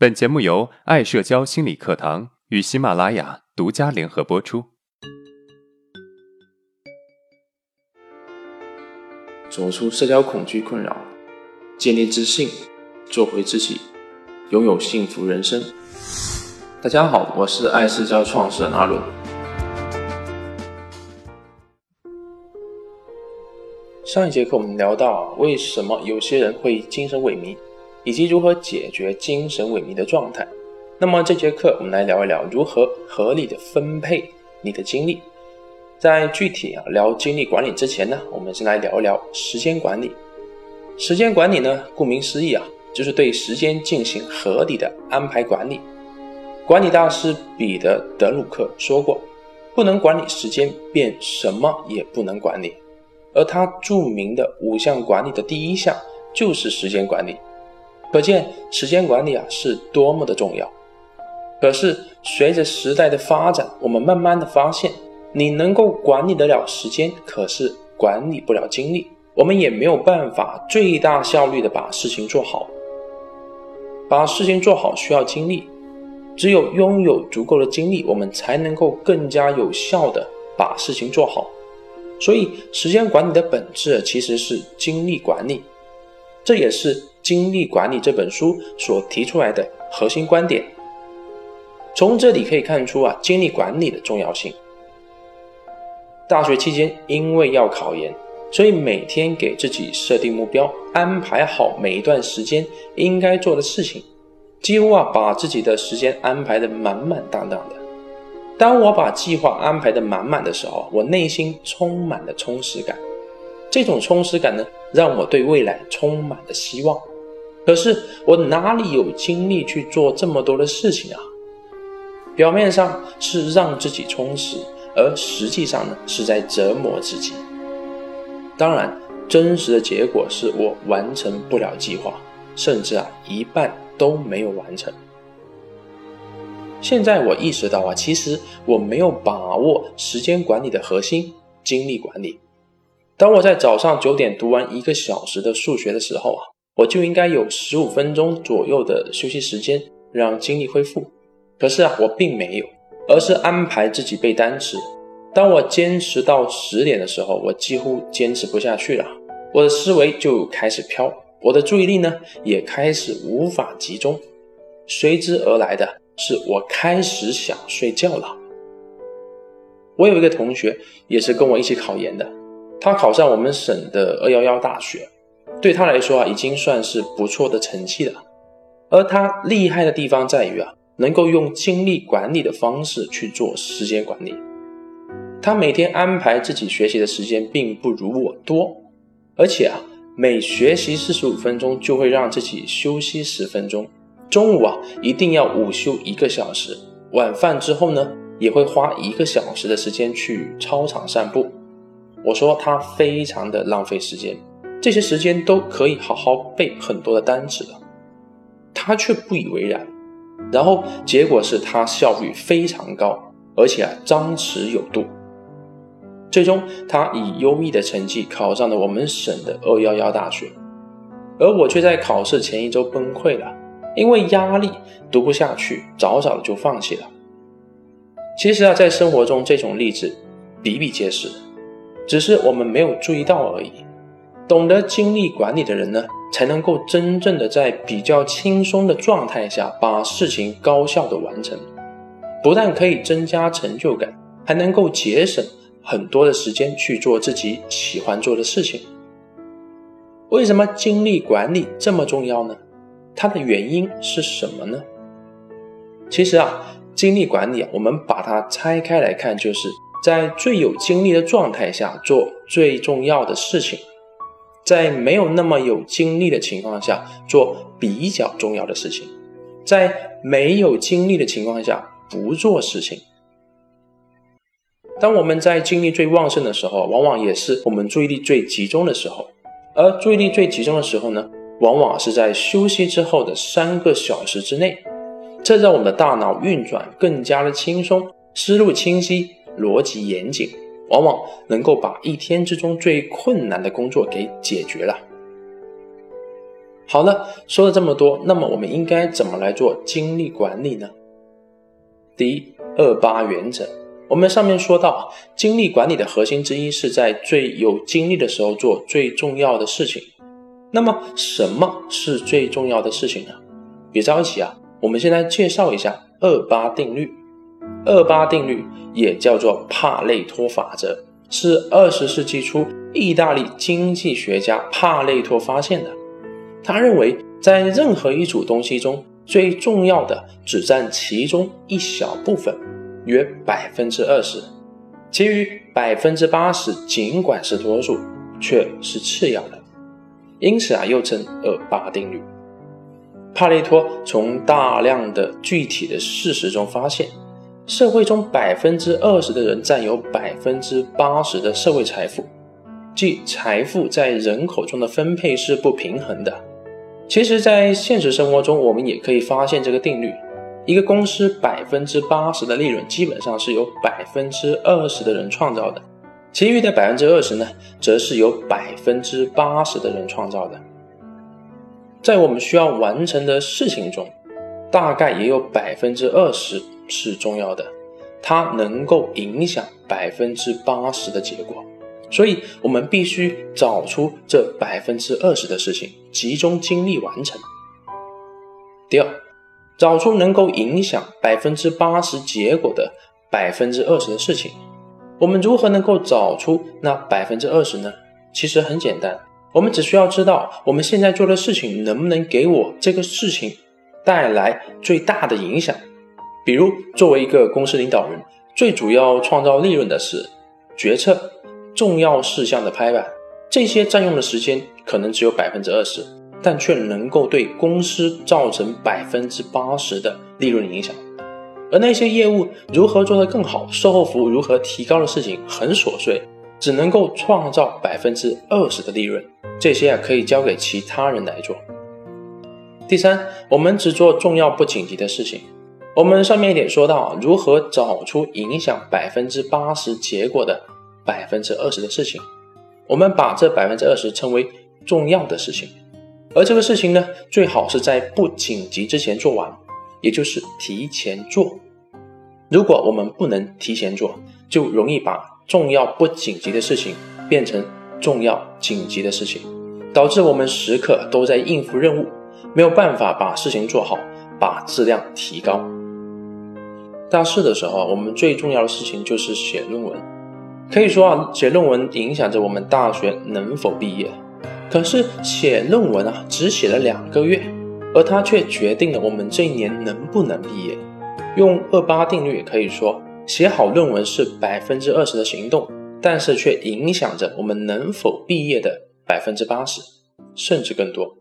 本节目由爱社交心理课堂与喜马拉雅独家联合播出。走出社交恐惧困扰，建立自信，做回自己，拥有幸福人生。大家好，我是爱社交创始人阿伦。上一节课我们聊到，为什么有些人会精神萎靡？以及如何解决精神萎靡的状态。那么这节课我们来聊一聊如何合理的分配你的精力。在具体啊聊精力管理之前呢，我们先来聊一聊时间管理。时间管理呢，顾名思义啊，就是对时间进行合理的安排管理。管理大师彼得·德鲁克说过：“不能管理时间，便什么也不能管理。”而他著名的五项管理的第一项就是时间管理。可见时间管理啊是多么的重要。可是随着时代的发展，我们慢慢的发现，你能够管理得了时间，可是管理不了精力。我们也没有办法最大效率的把事情做好。把事情做好需要精力，只有拥有足够的精力，我们才能够更加有效的把事情做好。所以，时间管理的本质其实是精力管理，这也是。《精力管理》这本书所提出来的核心观点，从这里可以看出啊，精力管理的重要性。大学期间，因为要考研，所以每天给自己设定目标，安排好每一段时间应该做的事情，几乎啊把自己的时间安排的满满当当的。当我把计划安排的满满的时候，我内心充满了充实感。这种充实感呢，让我对未来充满了希望。可是我哪里有精力去做这么多的事情啊？表面上是让自己充实，而实际上呢是在折磨自己。当然，真实的结果是我完成不了计划，甚至啊一半都没有完成。现在我意识到啊，其实我没有把握时间管理的核心——精力管理。当我在早上九点读完一个小时的数学的时候啊。我就应该有十五分钟左右的休息时间，让精力恢复。可是啊，我并没有，而是安排自己背单词。当我坚持到十点的时候，我几乎坚持不下去了，我的思维就开始飘，我的注意力呢也开始无法集中。随之而来的是，我开始想睡觉了。我有一个同学也是跟我一起考研的，他考上我们省的二幺幺大学。对他来说啊，已经算是不错的成绩了。而他厉害的地方在于啊，能够用精力管理的方式去做时间管理。他每天安排自己学习的时间并不如我多，而且啊，每学习四十五分钟就会让自己休息十分钟。中午啊，一定要午休一个小时。晚饭之后呢，也会花一个小时的时间去操场散步。我说他非常的浪费时间。这些时间都可以好好背很多的单词的，他却不以为然。然后结果是他效率非常高，而且啊张弛有度。最终他以优异的成绩考上了我们省的二幺幺大学，而我却在考试前一周崩溃了，因为压力读不下去，早早的就放弃了。其实啊，在生活中这种例子比比皆是，只是我们没有注意到而已。懂得精力管理的人呢，才能够真正的在比较轻松的状态下把事情高效的完成，不但可以增加成就感，还能够节省很多的时间去做自己喜欢做的事情。为什么精力管理这么重要呢？它的原因是什么呢？其实啊，精力管理，我们把它拆开来看，就是在最有精力的状态下做最重要的事情。在没有那么有精力的情况下做比较重要的事情，在没有精力的情况下不做事情。当我们在精力最旺盛的时候，往往也是我们注意力最集中的时候。而注意力最集中的时候呢，往往是在休息之后的三个小时之内，这让我们的大脑运转更加的轻松，思路清晰，逻辑严谨。往往能够把一天之中最困难的工作给解决了。好了，说了这么多，那么我们应该怎么来做精力管理呢？第一，二八原则。我们上面说到，精力管理的核心之一是在最有精力的时候做最重要的事情。那么，什么是最重要的事情呢？别着急啊，我们先来介绍一下二八定律。二八定律也叫做帕累托法则，是二十世纪初意大利经济学家帕累托发现的。他认为，在任何一组东西中，最重要的只占其中一小部分，约百分之二十，其余百分之八十尽管是多数，却是次要的。因此啊，又称二八定律。帕累托从大量的具体的事实中发现，社会中百分之二十的人占有百分之八十的社会财富，即财富在人口中的分配是不平衡的。其实，在现实生活中，我们也可以发现这个定律：一个公司百分之八十的利润，基本上是由百分之二十的人创造的，其余的百分之二十呢，则是由百分之八十的人创造的。在我们需要完成的事情中，大概也有百分之二十是重要的，它能够影响百分之八十的结果。所以，我们必须找出这百分之二十的事情，集中精力完成。第二，找出能够影响百分之八十结果的百分之二十的事情。我们如何能够找出那百分之二十呢？其实很简单，我们只需要知道我们现在做的事情能不能给我这个事情带来最大的影响。比如，作为一个公司领导人，最主要创造利润的是决策。重要事项的拍板，这些占用的时间可能只有百分之二十，但却能够对公司造成百分之八十的利润影响。而那些业务如何做得更好，售后服务如何提高的事情很琐碎，只能够创造百分之二十的利润。这些啊可以交给其他人来做。第三，我们只做重要不紧急的事情。我们上面一点说到，如何找出影响百分之八十结果的。百分之二十的事情，我们把这百分之二十称为重要的事情，而这个事情呢，最好是在不紧急之前做完，也就是提前做。如果我们不能提前做，就容易把重要不紧急的事情变成重要紧急的事情，导致我们时刻都在应付任务，没有办法把事情做好，把质量提高。大四的时候，我们最重要的事情就是写论文。可以说啊，写论文影响着我们大学能否毕业。可是写论文啊，只写了两个月，而它却决定了我们这一年能不能毕业。用二八定律可以说，写好论文是百分之二十的行动，但是却影响着我们能否毕业的百分之八十，甚至更多。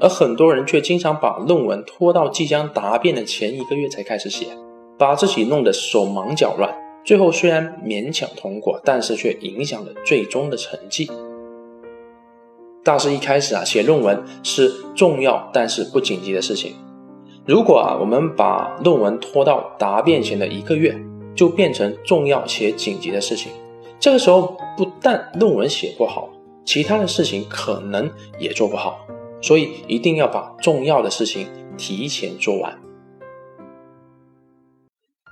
而很多人却经常把论文拖到即将答辩的前一个月才开始写，把自己弄得手忙脚乱。最后虽然勉强通过，但是却影响了最终的成绩。大师一开始啊，写论文是重要但是不紧急的事情。如果啊，我们把论文拖到答辩前的一个月，就变成重要且紧急的事情。这个时候不但论文写不好，其他的事情可能也做不好。所以一定要把重要的事情提前做完。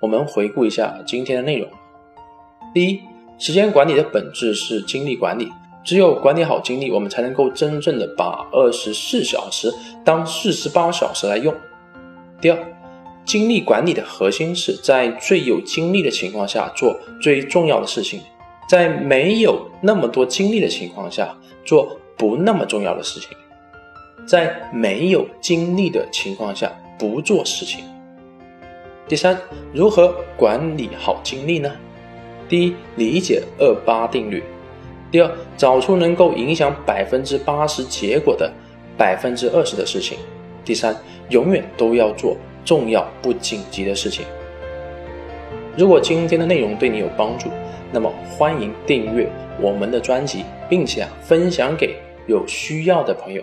我们回顾一下今天的内容。第一，时间管理的本质是精力管理，只有管理好精力，我们才能够真正的把二十四小时当四十八小时来用。第二，精力管理的核心是在最有精力的情况下做最重要的事情，在没有那么多精力的情况下做不那么重要的事情，在没有精力的情况下不做事情。第三，如何管理好精力呢？第一，理解二八定律；第二，找出能够影响百分之八十结果的百分之二十的事情；第三，永远都要做重要不紧急的事情。如果今天的内容对你有帮助，那么欢迎订阅我们的专辑，并且啊分享给有需要的朋友。